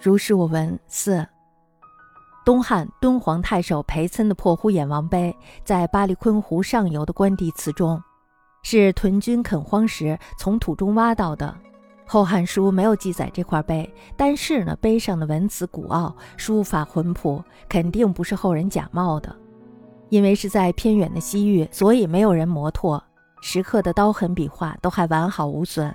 如是我闻。四，东汉敦煌太守裴岑的破呼衍王碑，在巴里坤湖上游的关帝祠中，是屯军垦荒时从土中挖到的。《后汉书》没有记载这块碑，但是呢，碑上的文辞古奥，书法浑朴，肯定不是后人假冒的。因为是在偏远的西域，所以没有人磨拓，石刻的刀痕笔画都还完好无损。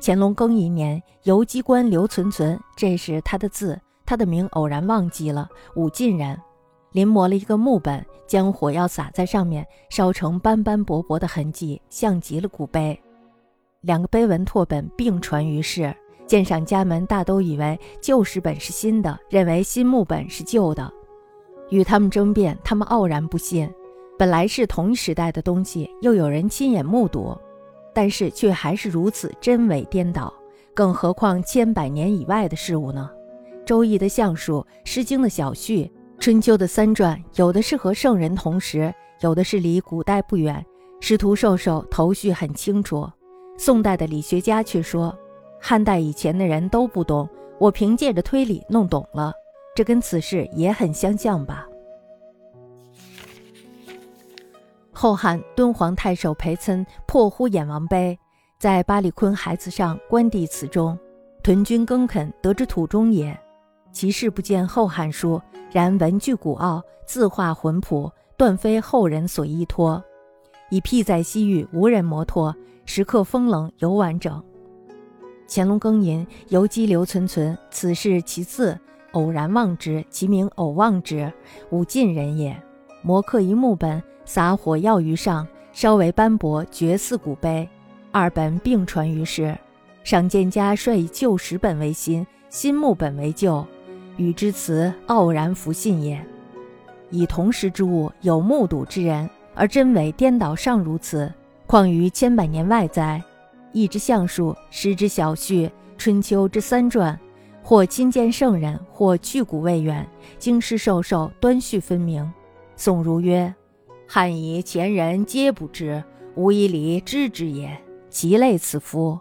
乾隆庚寅年，游击官刘存存，这是他的字，他的名偶然忘记了。武进人，临摹了一个木本，将火药撒在上面，烧成斑斑驳驳的痕迹，像极了古碑。两个碑文拓本并传于世，鉴赏家们大都以为旧石本是新的，认为新木本是旧的。与他们争辩，他们傲然不信。本来是同一时代的东西，又有人亲眼目睹，但是却还是如此真伪颠倒。更何况千百年以外的事物呢？《周易》的象数，《诗经》的小序，《春秋》的三传，有的是和圣人同时，有的是离古代不远。师徒授受头绪很清楚。宋代的理学家却说，汉代以前的人都不懂，我凭借着推理弄懂了，这跟此事也很相像吧。后汉敦煌太守裴岑破呼衍王碑，在巴里坤海子上官帝祠中，屯军耕垦得之土中也。其事不见《后汉书》，然文具古奥，字画浑朴，断非后人所依托，以辟在西域，无人摩托。石刻风冷尤完整。乾隆庚寅，游击刘存存，此事其字，偶然望之，其名偶望之，武进人也。摹刻一木本，撒火药于上，稍为斑驳，绝似古碑。二本并传于世。赏鉴家率以旧石本为新，新木本为旧，与之词傲然服信也。以同时之物，有目睹之人，而真伪颠倒尚如此。况于千百年外哉？一之相术，十之小序，春秋之三传，或亲见圣人，或去古未远，经师授受，端序分明。宋儒曰：“汉以前人皆不知，吾以礼知之也。其类此夫。”